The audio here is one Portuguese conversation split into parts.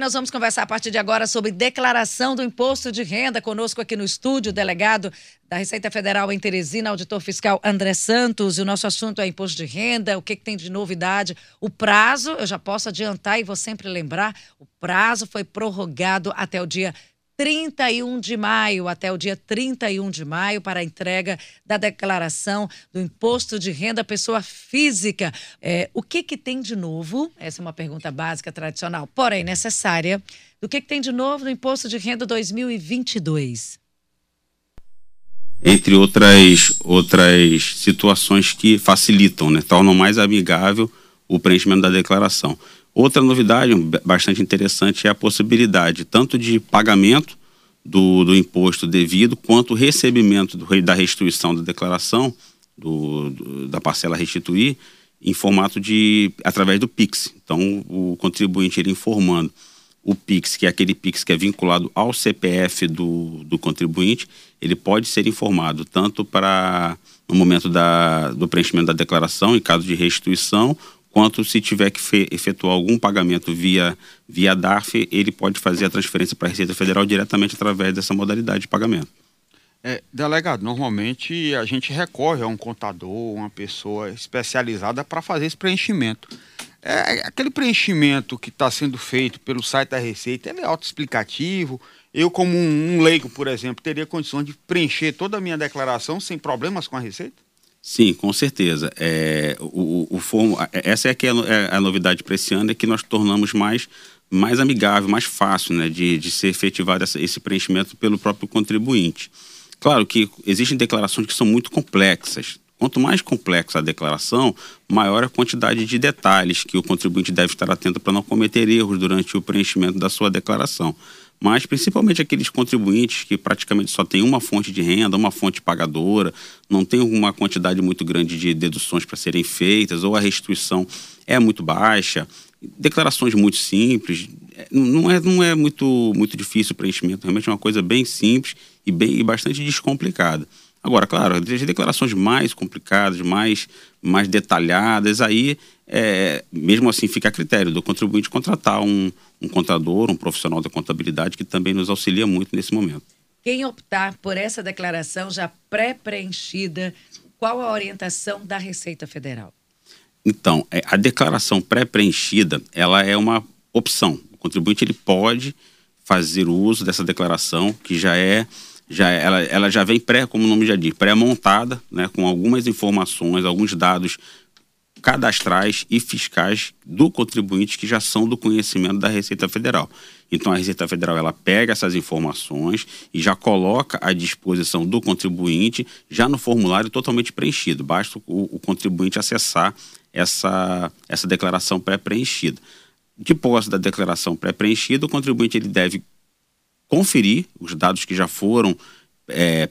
Nós vamos conversar a partir de agora sobre declaração do imposto de renda. Conosco aqui no estúdio, o delegado da Receita Federal em Teresina, auditor fiscal André Santos. E o nosso assunto é imposto de renda, o que, que tem de novidade. O prazo, eu já posso adiantar e vou sempre lembrar, o prazo foi prorrogado até o dia 31 de maio, até o dia 31 de maio, para a entrega da declaração do imposto de renda pessoa física. É, o que, que tem de novo? Essa é uma pergunta básica, tradicional, porém necessária. Do que, que tem de novo no imposto de renda 2022? Entre outras, outras situações que facilitam, né, tornam mais amigável o preenchimento da declaração. Outra novidade bastante interessante é a possibilidade tanto de pagamento do, do imposto devido quanto recebimento do, da restituição da declaração do, do, da parcela restituir em formato de através do Pix. Então o contribuinte ele informando o Pix, que é aquele Pix que é vinculado ao CPF do, do contribuinte, ele pode ser informado tanto para no momento da, do preenchimento da declaração, em caso de restituição, quanto se tiver que efetuar algum pagamento via, via DARF, ele pode fazer a transferência para a Receita Federal diretamente através dessa modalidade de pagamento. É, delegado, normalmente a gente recorre a um contador, uma pessoa especializada para fazer esse preenchimento. É, aquele preenchimento que está sendo feito pelo site da Receita, ele é autoexplicativo? Eu, como um, leigo, por exemplo, teria condições de preencher toda a minha declaração sem problemas com a Receita? Sim, com certeza. É, o, o, o essa é, que é, é a novidade para esse ano, é que nós tornamos mais, mais amigável, mais fácil né, de, de ser efetivado essa, esse preenchimento pelo próprio contribuinte. Claro que existem declarações que são muito complexas. Quanto mais complexa a declaração, maior a quantidade de detalhes que o contribuinte deve estar atento para não cometer erros durante o preenchimento da sua declaração mas principalmente aqueles contribuintes que praticamente só têm uma fonte de renda, uma fonte pagadora, não tem uma quantidade muito grande de deduções para serem feitas, ou a restituição é muito baixa, declarações muito simples, é, não é, não é muito, muito difícil o preenchimento, realmente é uma coisa bem simples e, bem, e bastante descomplicada. Agora, claro, as declarações mais complicadas, mais, mais detalhadas, aí é, mesmo assim fica a critério do contribuinte contratar um, um contador, um profissional da contabilidade que também nos auxilia muito nesse momento. Quem optar por essa declaração já pré-preenchida, qual a orientação da Receita Federal? Então, é, a declaração pré-preenchida, ela é uma opção. O contribuinte ele pode fazer uso dessa declaração que já é já é, ela, ela já vem pré, como o nome já diz, pré-montada, né, com algumas informações, alguns dados cadastrais e fiscais do contribuinte que já são do conhecimento da Receita Federal. Então a Receita Federal ela pega essas informações e já coloca à disposição do contribuinte já no formulário totalmente preenchido. Basta o, o contribuinte acessar essa, essa declaração pré-preenchida. De posse da declaração pré-preenchida, o contribuinte ele deve conferir os dados que já foram é,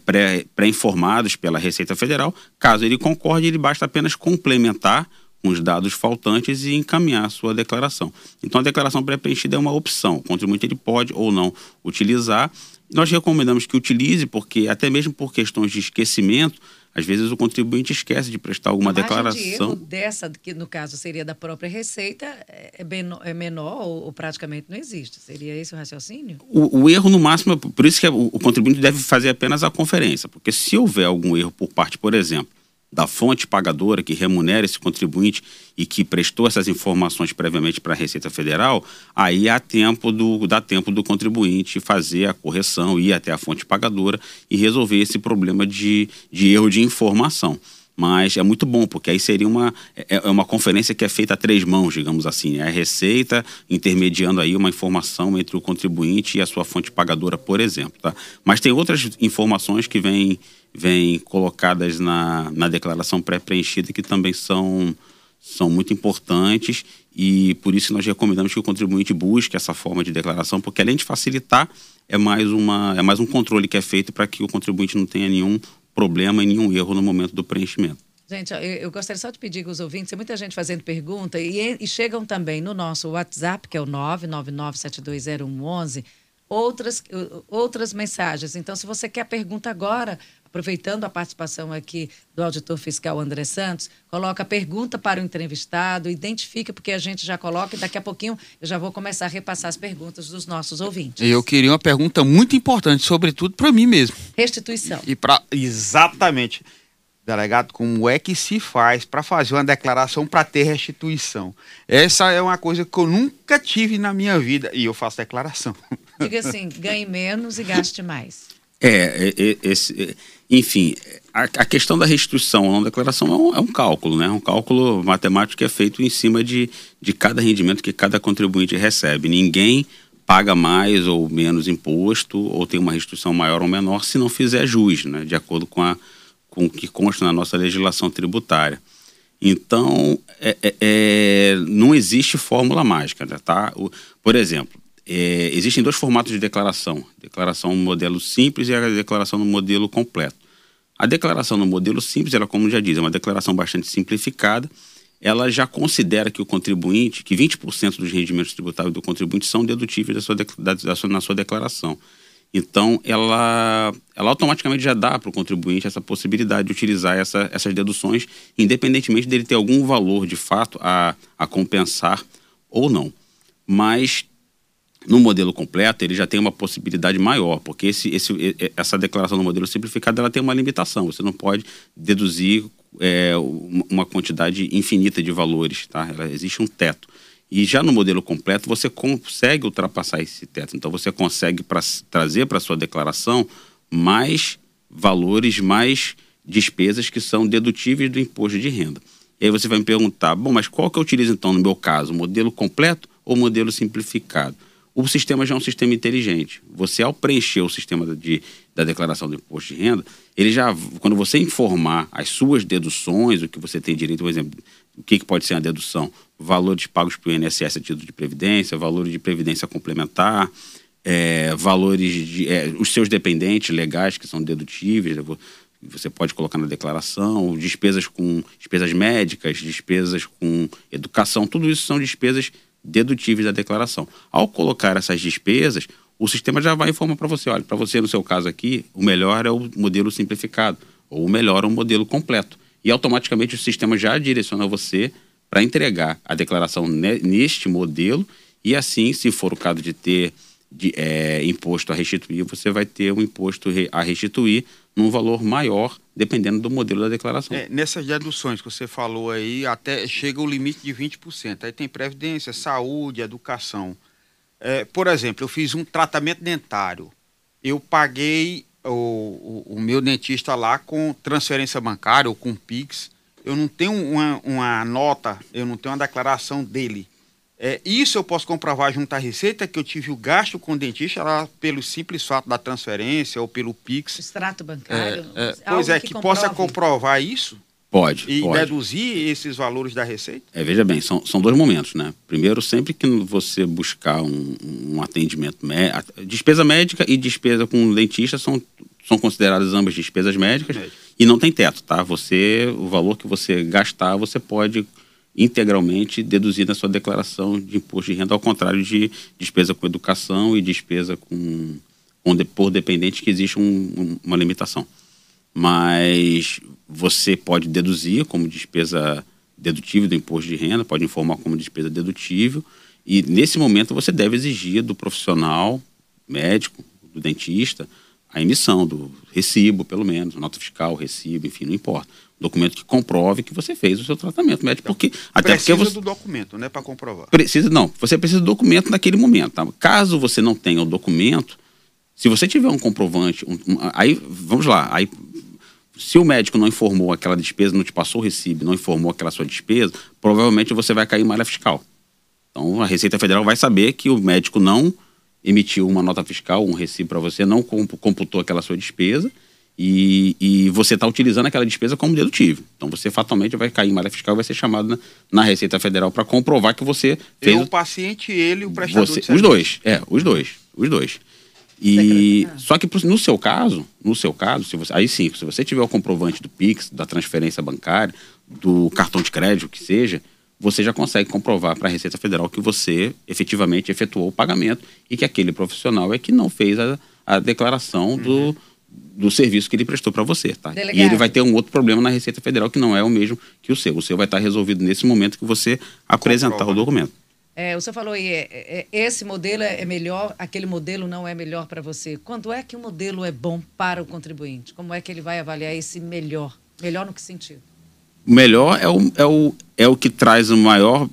pré-informados pré pela Receita Federal. Caso ele concorde, ele basta apenas complementar com os dados faltantes e encaminhar a sua declaração. Então, a declaração pré-preenchida é uma opção. O contribuinte ele pode ou não utilizar. Nós recomendamos que utilize, porque até mesmo por questões de esquecimento, às vezes o contribuinte esquece de prestar alguma a declaração. De erro dessa, que no caso seria da própria Receita, é, menor, é menor ou, ou, praticamente não existe. Seria esse o raciocínio? O, o erro, no máximo, por isso que o, o contribuinte deve fazer apenas a conferência, porque se houver algum erro por parte, por exemplo, da fonte pagadora que remunera esse contribuinte e que prestou essas informações previamente para a Receita Federal, aí há tempo do, dá tempo do contribuinte fazer a correção, ir até a fonte pagadora e resolver esse problema de, de erro de informação. Mas é muito bom, porque aí seria uma, é, é uma conferência que é feita a três mãos, digamos assim. É a Receita intermediando aí uma informação entre o contribuinte e a sua fonte pagadora, por exemplo. Tá? Mas tem outras informações que vêm vem colocadas na, na declaração pré-preenchida que também são, são muito importantes e por isso nós recomendamos que o contribuinte busque essa forma de declaração, porque além de facilitar, é mais, uma, é mais um controle que é feito para que o contribuinte não tenha nenhum problema e nenhum erro no momento do preenchimento. Gente, eu, gostaria só de pedir com os ouvintes, tem muita gente fazendo pergunta e, e chegam também no nosso WhatsApp, que é o 999720111, outras, outras mensagens. Então, se você quer pergunta agora, aproveitando a participação aqui do auditor fiscal André Santos, coloca a pergunta para o entrevistado, identifica, porque a gente já coloca e daqui a pouquinho eu já vou começar a repassar as perguntas dos nossos ouvintes. Eu queria uma pergunta muito importante, sobretudo para mim mesmo. Restituição. E para exatamente, delegado, como é que se faz para fazer uma declaração para ter restituição? Essa é uma coisa que eu nunca tive na minha vida e eu faço declaração. Diga assim, ganhe menos e gaste mais. É, é, é esse, é, enfim, a, a, questão da restituição ou não declaração é um, é um, cálculo, né? Um cálculo matemático que é feito em cima de, de cada rendimento que cada contribuinte recebe. Ninguém paga mais ou menos imposto ou tem uma restituição maior ou menor se não fizer jus, né? De acordo com, a, com o que consta na nossa legislação tributária. Então, é, é, é não existe fórmula mágica, né, tá? O, por exemplo, é, existem dois formatos de declaração: declaração no modelo simples e a declaração no modelo completo. A declaração no modelo simples, ela, como já diz, é uma declaração bastante simplificada. Ela já considera que o contribuinte, que 20% dos rendimentos tributáveis do contribuinte são dedutíveis da sua, da, da sua, na sua declaração. Então, ela, ela automaticamente já dá para o contribuinte essa possibilidade de utilizar essa, essas deduções, independentemente dele ter algum valor de fato a, a compensar ou não. Mas no modelo completo, ele já tem uma possibilidade maior, porque esse, esse, essa declaração no modelo simplificado ela tem uma limitação. Você não pode deduzir é, uma quantidade infinita de valores, tá? Ela, existe um teto. E já no modelo completo, você consegue ultrapassar esse teto. Então, você consegue pra, trazer para sua declaração mais valores, mais despesas que são dedutíveis do imposto de renda. E aí você vai me perguntar, bom, mas qual que eu utilizo então no meu caso, modelo completo ou modelo simplificado? O sistema já é um sistema inteligente. Você, ao preencher o sistema de, da declaração do imposto de renda, ele já, quando você informar as suas deduções, o que você tem direito, por exemplo, o que, que pode ser a dedução? Valores pagos para o INSS a título de previdência, valores de previdência complementar, é, valores de. É, os seus dependentes legais que são dedutíveis, você pode colocar na declaração, despesas com despesas médicas, despesas com educação, tudo isso são despesas dedutíveis da declaração. Ao colocar essas despesas, o sistema já vai informar para você, olha, para você no seu caso aqui, o melhor é o modelo simplificado, ou o melhor é o modelo completo. E automaticamente o sistema já direciona você para entregar a declaração neste modelo e assim, se for o caso de ter de, é, imposto a restituir, você vai ter um imposto a restituir num valor maior, dependendo do modelo da declaração. É, nessas deduções que você falou aí, até chega o limite de 20%. Aí tem previdência, saúde, educação. É, por exemplo, eu fiz um tratamento dentário. Eu paguei o, o, o, meu dentista lá com transferência bancária ou com PIX. Eu não tenho uma, uma nota, eu não tenho uma declaração dele. É, isso eu posso comprovar junto à Receita que eu tive o gasto com o dentista lá pelo simples fato da transferência ou pelo PIX. Extrato bancário. É, é, pois é, que, que possa comprovar isso? Pode. E pode. deduzir esses valores da Receita? É, veja bem, são, são dois momentos, né? Primeiro, sempre que você buscar um, um atendimento médico, despesa médica e despesa com o dentista são, são consideradas ambas despesas médicas Médico. e não tem teto, tá? Você, o valor que você gastar, você pode integralmente deduzir na sua declaração de imposto de renda, ao contrário de despesa com educação e despesa com, com por dependente, que existe um, uma limitação. Mas você pode deduzir como despesa dedutível do imposto de renda, pode informar como despesa dedutível, e nesse momento você deve exigir do profissional médico, do dentista, a emissão do recibo, pelo menos, nota fiscal, recibo, enfim, não importa documento que comprove que você fez o seu tratamento médico. Então, porque, até precisa porque você, do documento, né, para comprovar. Precisa, não. Você precisa do documento naquele momento. Tá? Caso você não tenha o documento, se você tiver um comprovante, um, um, aí, vamos lá, aí, se o médico não informou aquela despesa, não te passou o recibo, não informou aquela sua despesa, provavelmente você vai cair em malha fiscal. Então, a Receita Federal vai saber que o médico não emitiu uma nota fiscal, um recibo para você, não computou aquela sua despesa, e, e você está utilizando aquela despesa como dedutível. Então você fatalmente vai cair em malha fiscal e vai ser chamado na, na Receita Federal para comprovar que você fez. Eu, o paciente, ele o prestador você, Os dois, é, os dois, os dois. E só que no seu caso, no seu caso, se você, aí sim, se você tiver o comprovante do Pix, da transferência bancária, do cartão de crédito, que seja, você já consegue comprovar para a Receita Federal que você efetivamente efetuou o pagamento e que aquele profissional é que não fez a, a declaração do, do serviço que ele prestou para você, tá? Delegado. E ele vai ter um outro problema na Receita Federal que não é o mesmo que o seu. O seu vai estar resolvido nesse momento que você apresentar Comprova. o documento. É, o senhor falou aí, é, é, esse modelo é melhor, aquele modelo não é melhor para você. Quando é que o modelo é bom para o contribuinte? Como é que ele vai avaliar esse melhor? Melhor no que sentido? O melhor é o, é o, é o que traz o maior.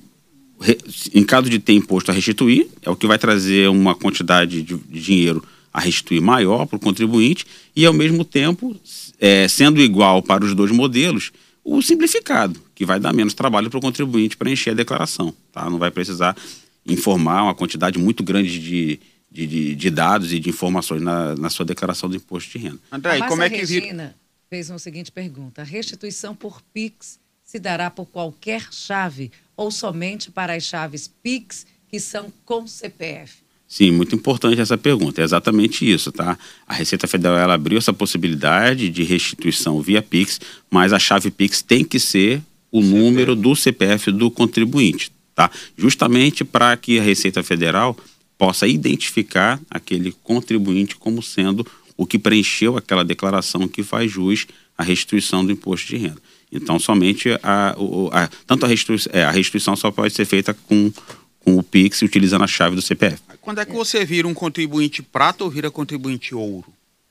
Em caso de ter imposto a restituir, é o que vai trazer uma quantidade de, de dinheiro a restituir maior para o contribuinte e, ao mesmo tempo, é, sendo igual para os dois modelos, o simplificado, que vai dar menos trabalho para o contribuinte preencher a declaração. Tá? Não vai precisar informar uma quantidade muito grande de, de, de- de dados e de informações na, na sua declaração do imposto de renda. André, e como é que vira. Fez uma seguinte pergunta. A restituição por PIX se dará por qualquer chave ou somente para as chaves PIX que são com CPF? Sim, muito importante essa pergunta. É exatamente isso, tá? A Receita Federal ela abriu essa possibilidade de restituição via Pix, mas a chave Pix tem que ser o número do CPF do contribuinte, tá? Justamente para que a Receita Federal possa identificar aquele contribuinte como sendo o que preencheu aquela declaração que faz jus à restituição do imposto de renda. Então, somente a, a- tanto a restituição, é, a restituição só pode ser feita com, com o Pix utilizando a chave do CPF. Quando é que você vira um contribuinte prata ou vira contribuinte ouro?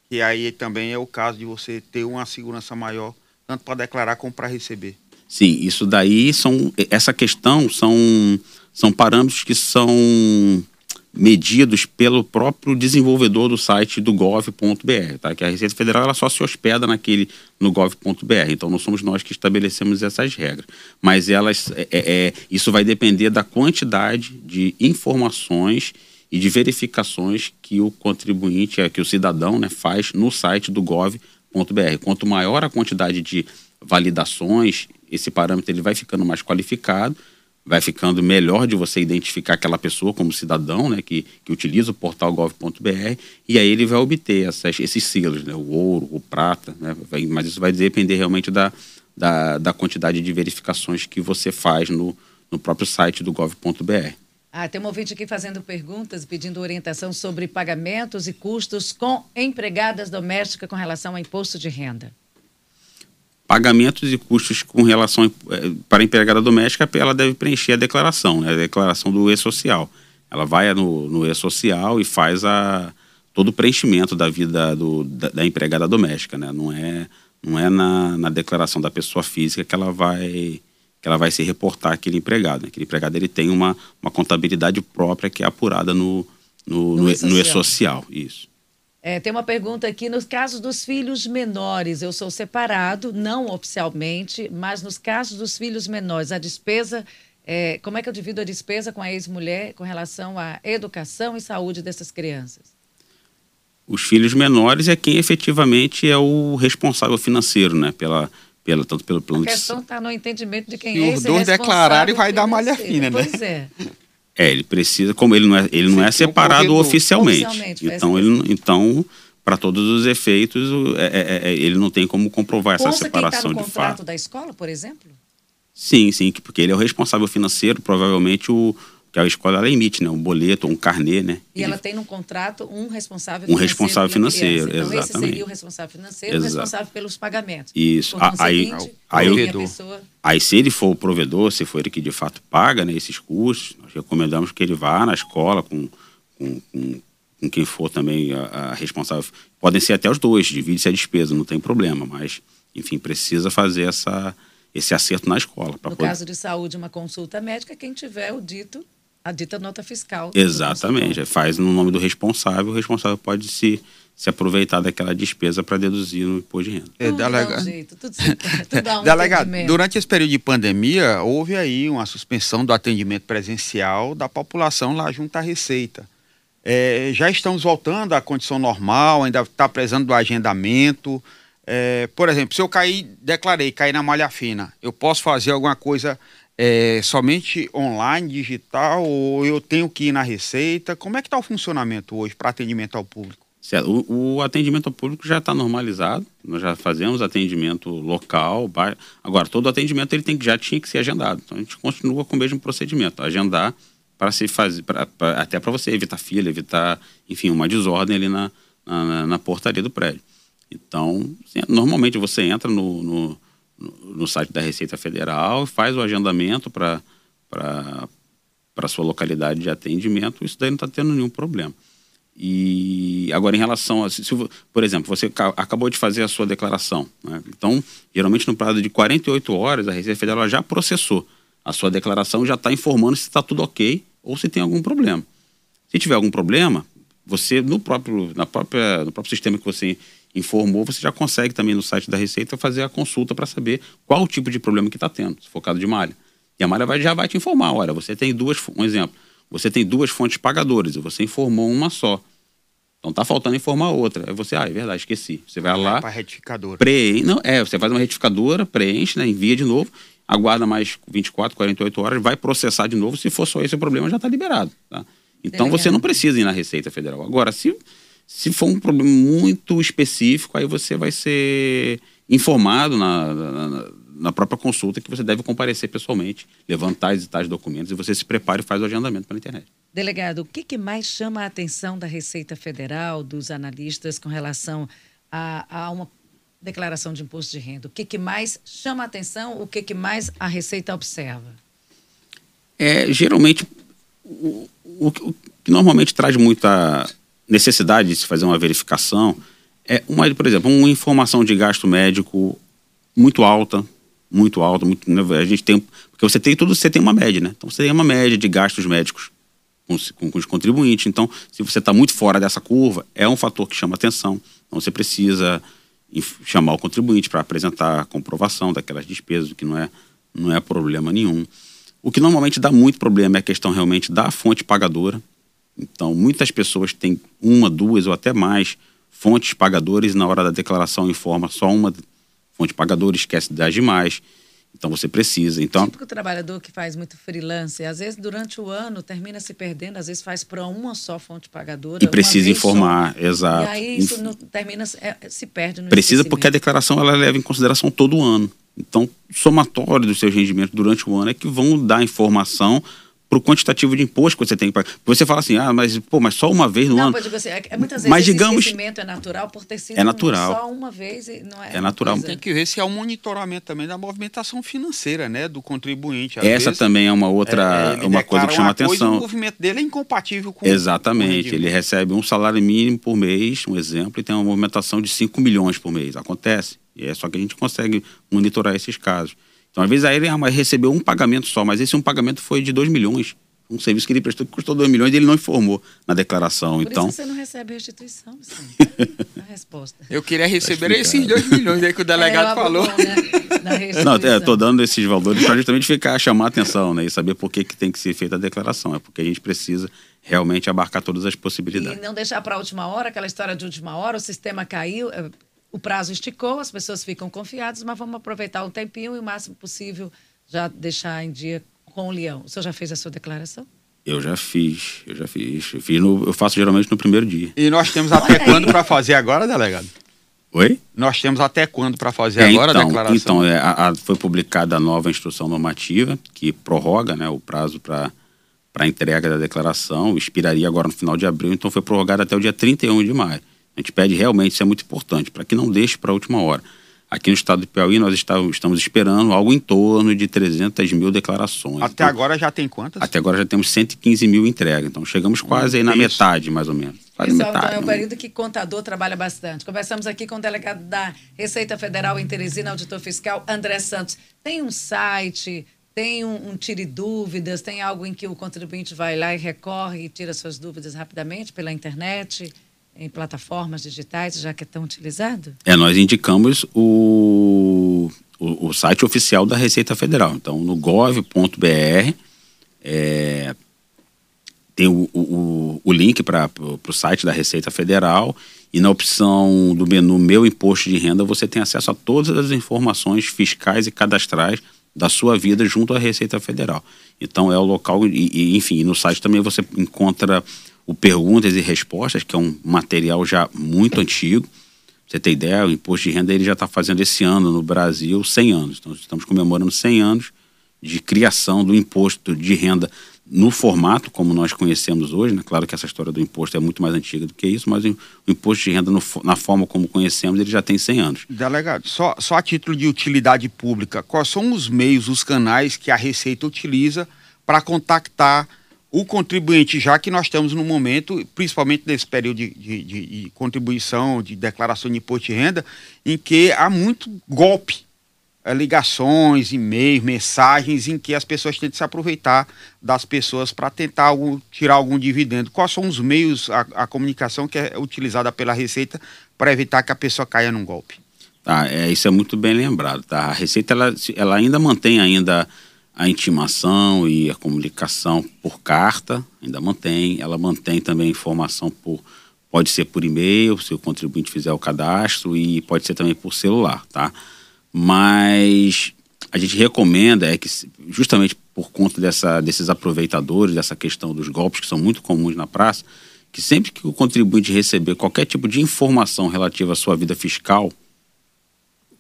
Que aí também é o caso de você ter uma segurança maior, tanto para declarar como para receber. Sim, isso daí são. Essa questão são, são parâmetros que são medidos pelo próprio desenvolvedor do site do gov.br, tá? Que a Receita Federal ela só se hospeda naquele no gov.br. Então não somos nós que estabelecemos essas regras, mas elas é, é, isso vai depender da quantidade de informações e de verificações que o contribuinte, é, que o cidadão, né, faz no site do gov.br. Quanto maior a quantidade de validações, esse parâmetro ele vai ficando mais qualificado, vai ficando melhor de você identificar aquela pessoa como cidadão, né, que, que utiliza o portal gov.br, e aí ele vai obter essas, esses selos, né, o ouro, o prata, né, vai- mas isso vai depender realmente da, da, da quantidade de verificações que você faz no, no próprio site do gov.br. Ah, tem um ouvinte aqui fazendo perguntas, pedindo orientação sobre pagamentos e custos com empregadas domésticas com relação ao imposto de renda. Pagamentos e custos com relação eh, para a empregada doméstica, ela deve preencher a declaração, né, a declaração do e-social. Ela vai no, no e-social e faz a, todo o preenchimento da vida do, da, da empregada doméstica, né? Não é, não é na, na declaração da pessoa física que ela vai que ela vai se reportar aquele empregado. né? Aquele empregado ele tem uma, uma contabilidade própria que é apurada no, no, No no, e- e-social. no e-social. Isso. É, tem uma pergunta aqui, nos casos dos filhos menores, eu sou separado, não oficialmente, mas nos casos dos filhos menores, a despesa, é, como é que eu divido a despesa com a ex-mulher com relação à educação e saúde dessas crianças? os filhos menores é quem efetivamente é o responsável financeiro, né? Pela, pela, tanto pelo A plano de questão está no entendimento de quem Se é os esse dois responsável declararem, vai dar malha fina, né? Pois é. É, ele precisa, como ele não é, ele não é Sim, separado oficialmente. Oficialmente, então, ele, então, para todos os efeitos, é- é- é- ele não tem como comprovar essa Consta quem separação no de contrato fato. da escola, por exemplo? Sim, sim, que- porque ele é o responsável financeiro, provavelmente o que a escola ela emite, né? Um boleto, um carnê, né? E Ele- ela tem no contrato um responsável Um financeiro. responsável pela criança. financeiro, então, esse exatamente. seria o responsável financeiro, o Exato. responsável pelos pagamentos. Isso. Por aí- aí a o- minha pessoa... Aí, se ele for o provedor, se for ele que de fato paga né, esses custos, nós recomendamos que ele vá na escola com, com, com, com quem for também a, a responsável. Podem ser até os dois, divide-se a despesa, não tem problema, mas, enfim, precisa fazer essa, esse acerto na escola. No poder- caso de saúde, uma consulta médica, quem tiver o dito, a dita nota fiscal. Exatamente, consultório. faz no nome do responsável, o responsável pode se, se aproveitar daquela despesa para deduzir no imposto de renda. É, Tudo dá delega- um jeito, tudo, se- tudo dá um Delegado, durante esse período de pandemia, houve aí uma suspensão do atendimento presencial da população lá junto à Receita. É, já estamos voltando à condição normal, ainda está precisando do agendamento. É, por exemplo, se eu cair, declarei, cair na malha fina, eu posso fazer alguma coisa é, somente online, digital, ou eu tenho que ir na Receita? Como é que está o funcionamento hoje para atendimento ao público? Certo. O, o atendimento ao público já está normalizado. Nós já fazemos atendimento local. ba- Agora, todo atendimento ele tem que já tinha que ser agendado. Então a gente continua com o mesmo procedimento, agendar para se fazer, pra- pra- até para você evitar fila, evitar, enfim, uma desordem ali na, na, na portaria do prédio. Então, normalmente você entra no, no, no, site da Receita Federal, faz o agendamento para a sua localidade de atendimento, isso daí não está tendo nenhum problema. E agora, em relação a. Se, por exemplo, você acabou de fazer a sua declaração. Né? Então, geralmente, no prazo de 48 horas, a Receita Federal já processou a sua declaração, já está informando se está tudo ok ou se tem algum problema. Se tiver algum problema, você, no próprio, na própria, no próprio sistema que você informou, você já consegue também no site da Receita fazer a consulta para saber qual o tipo de problema que está tendo, se for caso de malha. E a malha vai, já vai te informar, olha, você tem duas, um exemplo, você tem duas fontes pagadoras e você informou uma só. Então tá faltando informar outra. Aí você, ah, é verdade, esqueci. Você vai lá. Para retificadora. Preenche, não, é, você faz uma retificadora, preenche, né, envia de novo, aguarda mais 24, 48 horas, vai processar de novo. Se for só esse o problema, já está liberado. Tá? Então você não precisa ir na Receita Federal. Agora, se se for um problema muito específico, aí você vai ser informado na, na, na, própria consulta que você deve comparecer pessoalmente, levantar e tais documentos e você se prepara e faz o agendamento pela internet. Delegado, o que, que mais chama a atenção da Receita Federal, dos analistas, com relação a, a uma declaração de imposto de renda? O que, que mais chama a atenção? O que, que mais a Receita observa? É, geralmente, o, o, o que normalmente traz muita necessidade de se fazer uma verificação é uma, por exemplo, uma informação de gasto médico muito alta, muito alta, muito, né, a gente tem, porque você tem tudo, você tem uma média, né? Então você tem uma média de gastos médicos com, com, com os contribuintes. Então, se você está muito fora dessa curva, é um fator que chama atenção. Então você precisa chamar o contribuinte para apresentar a comprovação daquelas despesas, que não é, não é problema nenhum. O que normalmente dá muito problema é a questão realmente da fonte pagadora. Então, muitas pessoas têm uma, duas ou até mais fontes pagadoras e na hora da declaração informa só uma fonte pagadora, esquece das demais. Então você precisa. Então, típico trabalhador que faz muito freelance, às vezes durante o ano termina se perdendo, às vezes faz para uma só fonte pagadora. E precisa informar, só. exato. E aí isso não, termina, é, se perde no Precisa porque a declaração ela leva em consideração todo o ano. Então, somatório dos seus rendimentos durante o ano é que vão dar informação para o quantitativo de imposto que você tem que pagar. Você fala assim, ah, mas, pô, mas só uma vez no não, ano. Você, é, é, muitas vezes mas, digamos, esquecimento é natural por ter sido é natural. só uma vez. Não é, é natural. Tem que ver se é um monitoramento também da movimentação financeira, né, do contribuinte. Às Essa vezes, também é uma outra, é, uma coisa que chama atenção. o movimento dele é incompatível com Exatamente. Com ele recebe um salário mínimo por mês, um exemplo, e tem uma movimentação de 5 milhões por mês. Acontece. E é só que a gente consegue monitorar esses casos. Então, às vezes, aí ele recebeu um pagamento só, mas esse um pagamento foi de 2 milhões um serviço que ele prestou que custou 2 milhões e ele não informou na declaração. Por então... isso você não recebe restituição, a resposta. Eu queria receber esses 2 milhões aí que o delegado é, falou. Né? Não, estou dando esses valores para justamente ficar, chamar a atenção né, e saber por que, que tem que ser feita a declaração. É porque a gente precisa realmente abarcar todas as possibilidades. E não deixar para a última hora, aquela história de última hora, o sistema caiu, é, o prazo esticou, as pessoas ficam confiadas, mas vamos aproveitar um tempinho e o máximo possível já deixar em dia com o leão. O senhor já fez a sua declaração? Eu já fiz, eu já fiz. Eu, fiz no, eu faço geralmente no primeiro dia. E nós temos até quando para fazer agora, delegado? Oi? Nós temos até quando para fazer é, agora então, a declaração? Então, é, a, a, foi publicada a nova instrução normativa que prorroga né, o prazo para a entrega da declaração. Expiraria agora no final de abril, então foi prorrogada até o dia 31 de maio. A gente pede realmente, isso é muito importante, para que não deixe para a última hora. Aqui no estado do Piauí, nós estamos esperando algo em torno de 300 mil declarações. Até então, agora já tem quantas? Até agora já temos 115 mil entregas. Então, chegamos quase aí na metade, mais ou menos. Quase Pessoal, metade, então é um período que contador trabalha bastante. Conversamos aqui com o delegado da Receita Federal em Teresina, auditor fiscal, André Santos. Tem um site, tem um, um tire dúvidas, tem algo em que o contribuinte vai lá e recorre e tira suas dúvidas rapidamente pela internet? Em plataformas digitais, já que é tão utilizado? É, nós indicamos o, o, o site oficial da Receita Federal. Então, no gov.br é, tem o, o, o link para o site da Receita Federal e na opção do menu Meu Imposto de Renda você tem acesso a todas as informações fiscais e cadastrais da sua vida junto à Receita Federal. Então é o local e, e enfim, no site também você encontra o Perguntas e Respostas, que é um material já muito antigo. você tem ideia, o imposto de renda ele já está fazendo esse ano no Brasil 100 anos. Então, estamos comemorando 100 anos de criação do imposto de renda no formato como nós conhecemos hoje, né? claro que essa história do imposto é muito mais antiga do que isso, mas o, imposto de renda no, na forma como conhecemos ele já tem 100 anos. Delegado, só, só a título de utilidade pública, quais são os meios, os canais que a Receita utiliza para contactar o contribuinte, já que nós estamos no momento, principalmente nesse período de, de, de, de contribuição, de declaração de imposto de renda, em que há muito golpe é, ligações, e-mails, mensagens em que as pessoas tentam se aproveitar das pessoas para tentar algum, tirar algum dividendo. Quais são os meios, a, a comunicação que é utilizada pela Receita para evitar que a pessoa caia num golpe? Tá, é, isso é muito bem lembrado. Tá? A Receita ela, ela ainda mantém ainda a intimação e a comunicação por carta, ainda mantém. Ela mantém também a informação por pode ser por e-mail, se o contribuinte fizer o cadastro e pode ser também por celular, tá? mas a gente recomenda é que justamente por conta dessa, desses aproveitadores, dessa questão dos golpes que são muito comuns na praça, que sempre que o contribuinte receber qualquer tipo de informação relativa à sua vida fiscal,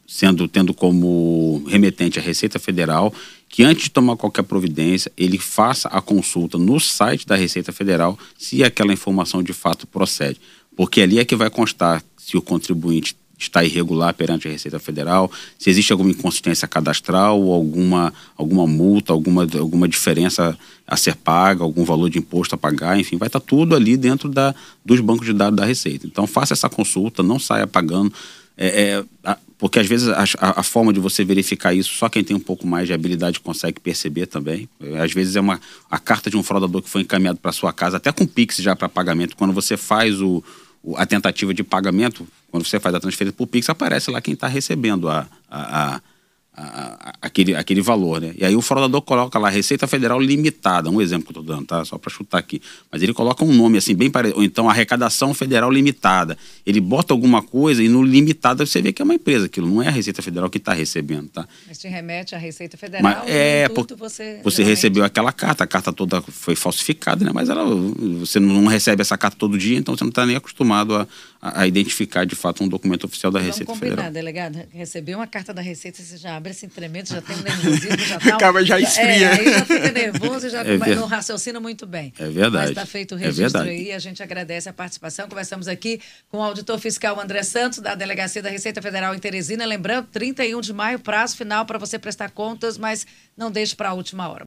sendo tendo como remetente a Receita Federal, que antes de tomar qualquer providência, ele faça a consulta no site da Receita Federal se aquela informação de fato procede. Porque ali é que vai constar se o contribuinte está irregular perante a Receita Federal, se existe alguma inconsistência cadastral alguma, alguma multa, alguma, alguma diferença a ser paga, algum valor de imposto a pagar, enfim, vai estar tudo ali dentro da, dos bancos de dados da Receita. Então faça essa consulta, não saia pagando, é, é, porque às vezes a, a, forma de você verificar isso, só quem tem um pouco mais de habilidade consegue perceber também. Às vezes é uma a carta de um fraudador que foi encaminhado para sua casa, até com Pix já para pagamento, quando você faz o, a tentativa de pagamento, quando você faz a transferência por Pix, aparece lá quem está recebendo a, a a, aquele, aquele valor, né? E aí o fraudador coloca lá Receita Federal Limitada, um exemplo que eu estou dando, tá? Só para chutar aqui. Mas ele coloca um nome assim, bem parecido, ou então Arrecadação Federal Limitada. Ele bota alguma coisa e no limitada você vê que é uma empresa, aquilo não é a Receita Federal que está recebendo, tá? Mas te remete à Receita Federal. Mas, é, porque você, você recebeu aquela carta, a carta toda foi falsificada, né? Mas ela, você não recebe essa carta todo dia, então você não está nem acostumado a, a, identificar de fato um documento oficial da Vamos Receita combinar, Federal. delegado. Recebeu uma carta da Receita, você já abre esse tremendo, já tem um nervosismo, já tá. Acaba já esfria. É, aí já fica nervoso e já é não raciocina muito bem. É verdade. Mas está feito o é registro é aí, a gente agradece a participação. Conversamos aqui com o auditor fiscal André Santos, da Delegacia da Receita Federal em Teresina. Lembrando, 31 de maio, prazo final para você prestar contas, mas não deixe para a última hora.